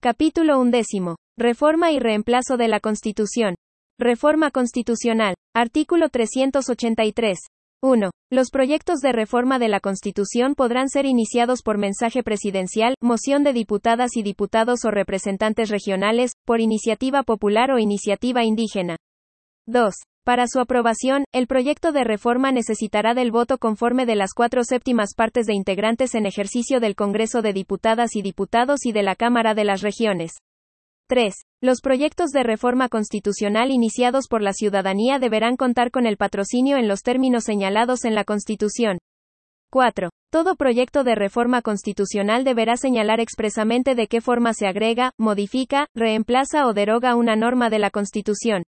Capítulo undécimo. Reforma y reemplazo de la Constitución. Reforma Constitucional. Artículo 383. 1. Los proyectos de reforma de la Constitución podrán ser iniciados por mensaje presidencial, moción de diputadas y diputados o representantes regionales, por iniciativa popular o iniciativa indígena. 2. Para su aprobación, el proyecto de reforma necesitará del voto conforme de las cuatro séptimas partes de integrantes en ejercicio del Congreso de Diputadas y Diputados y de la Cámara de las Regiones. 3. Los proyectos de reforma constitucional iniciados por la ciudadanía deberán contar con el patrocinio en los términos señalados en la Constitución. 4. Todo proyecto de reforma constitucional deberá señalar expresamente de qué forma se agrega, modifica, reemplaza o deroga una norma de la Constitución.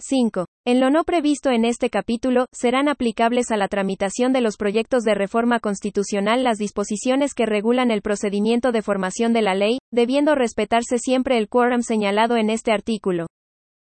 5. En lo no previsto en este capítulo, serán aplicables a la tramitación de los proyectos de reforma constitucional las disposiciones que regulan el procedimiento de formación de la ley, debiendo respetarse siempre el quórum señalado en este artículo.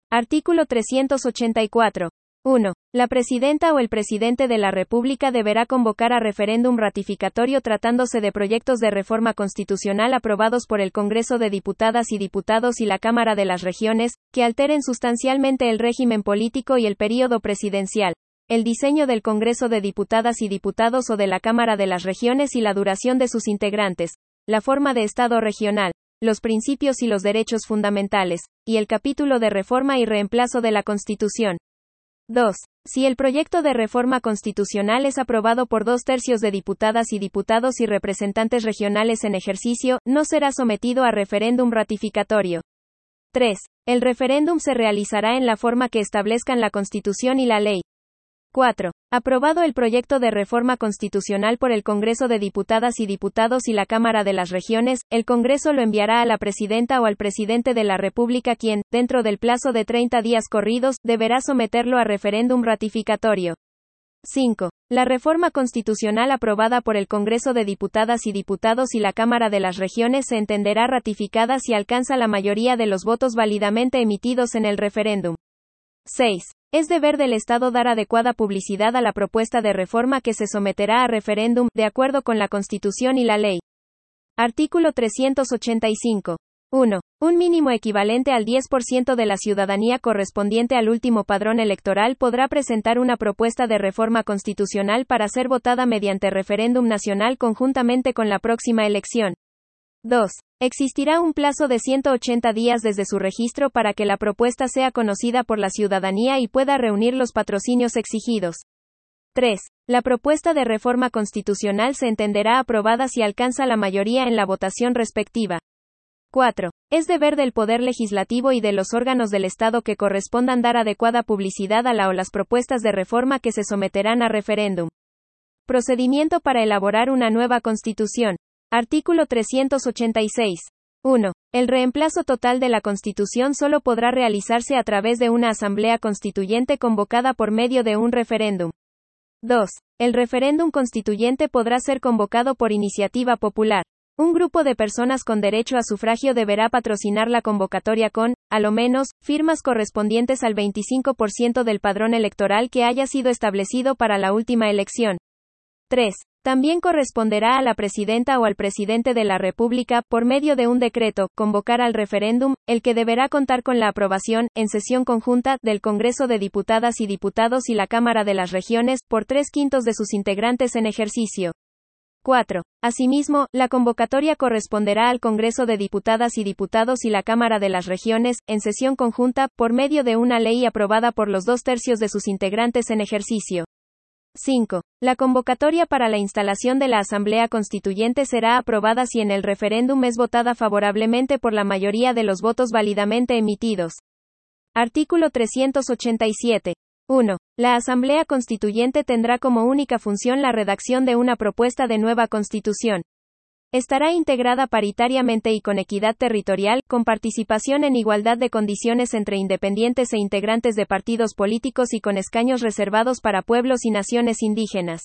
Artículo 384. 1. La presidenta o el presidente de la República deberá convocar a referéndum ratificatorio tratándose de proyectos de reforma constitucional aprobados por el Congreso de Diputadas y Diputados y la Cámara de las Regiones, que alteren sustancialmente el régimen político y el período presidencial, el diseño del Congreso de Diputadas y Diputados o de la Cámara de las Regiones y la duración de sus integrantes, la forma de Estado regional, los principios y los derechos fundamentales, y el capítulo de reforma y reemplazo de la Constitución. 2. Si el proyecto de reforma constitucional es aprobado por dos tercios de diputadas y diputados y representantes regionales en ejercicio, no será sometido a referéndum ratificatorio. 3. El referéndum se realizará en la forma que establezcan la Constitución y la ley. 4. Aprobado el proyecto de reforma constitucional por el Congreso de Diputadas y Diputados y la Cámara de las Regiones, el Congreso lo enviará a la Presidenta o al Presidente de la República quien, dentro del plazo de 30 días corridos, deberá someterlo a referéndum ratificatorio. 5. La reforma constitucional aprobada por el Congreso de Diputadas y Diputados y la Cámara de las Regiones se entenderá ratificada si alcanza la mayoría de los votos válidamente emitidos en el referéndum. 6. Es deber del Estado dar adecuada publicidad a la propuesta de reforma que se someterá a referéndum, de acuerdo con la Constitución y la ley. Artículo 385. 1. Un mínimo equivalente al 10% de la ciudadanía correspondiente al último padrón electoral podrá presentar una propuesta de reforma constitucional para ser votada mediante referéndum nacional conjuntamente con la próxima elección. 2. Existirá un plazo de 180 días desde su registro para que la propuesta sea conocida por la ciudadanía y pueda reunir los patrocinios exigidos. 3. La propuesta de reforma constitucional se entenderá aprobada si alcanza la mayoría en la votación respectiva. 4. Es deber del Poder Legislativo y de los órganos del Estado que correspondan dar adecuada publicidad a la o las propuestas de reforma que se someterán a referéndum. Procedimiento para elaborar una nueva Constitución. Artículo 386. 1. El reemplazo total de la Constitución solo podrá realizarse a través de una Asamblea Constituyente convocada por medio de un referéndum. 2. El referéndum constituyente podrá ser convocado por iniciativa popular. Un grupo de personas con derecho a sufragio deberá patrocinar la convocatoria con, a lo menos, firmas correspondientes al 25% del padrón electoral que haya sido establecido para la última elección. 3. También corresponderá a la presidenta o al presidente de la República, por medio de un decreto, convocar al referéndum, el que deberá contar con la aprobación, en sesión conjunta, del Congreso de Diputadas y Diputados y la Cámara de las Regiones, por tres quintos de sus integrantes en ejercicio. 4. Asimismo, la convocatoria corresponderá al Congreso de Diputadas y Diputados y la Cámara de las Regiones, en sesión conjunta, por medio de una ley aprobada por los dos tercios de sus integrantes en ejercicio. 5. La convocatoria para la instalación de la Asamblea Constituyente será aprobada si en el referéndum es votada favorablemente por la mayoría de los votos válidamente emitidos. Artículo 387. 1. La Asamblea Constituyente tendrá como única función la redacción de una propuesta de nueva Constitución. Estará integrada paritariamente y con equidad territorial, con participación en igualdad de condiciones entre independientes e integrantes de partidos políticos y con escaños reservados para pueblos y naciones indígenas.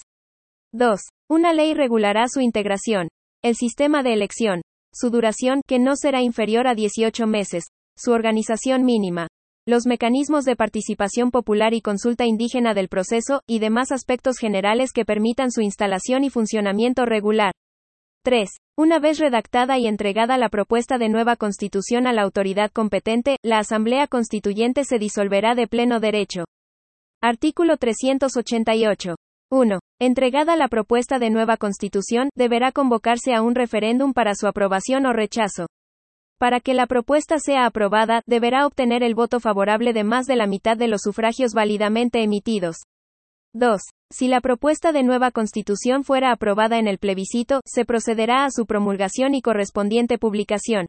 2. Una ley regulará su integración, el sistema de elección, su duración, que no será inferior a 18 meses, su organización mínima, los mecanismos de participación popular y consulta indígena del proceso, y demás aspectos generales que permitan su instalación y funcionamiento regular. 3. Una vez redactada y entregada la propuesta de nueva constitución a la autoridad competente, la Asamblea Constituyente se disolverá de pleno derecho. Artículo 388. 1. Entregada la propuesta de nueva constitución, deberá convocarse a un referéndum para su aprobación o rechazo. Para que la propuesta sea aprobada, deberá obtener el voto favorable de más de la mitad de los sufragios válidamente emitidos. 2. Si la propuesta de nueva constitución fuera aprobada en el plebiscito, se procederá a su promulgación y correspondiente publicación.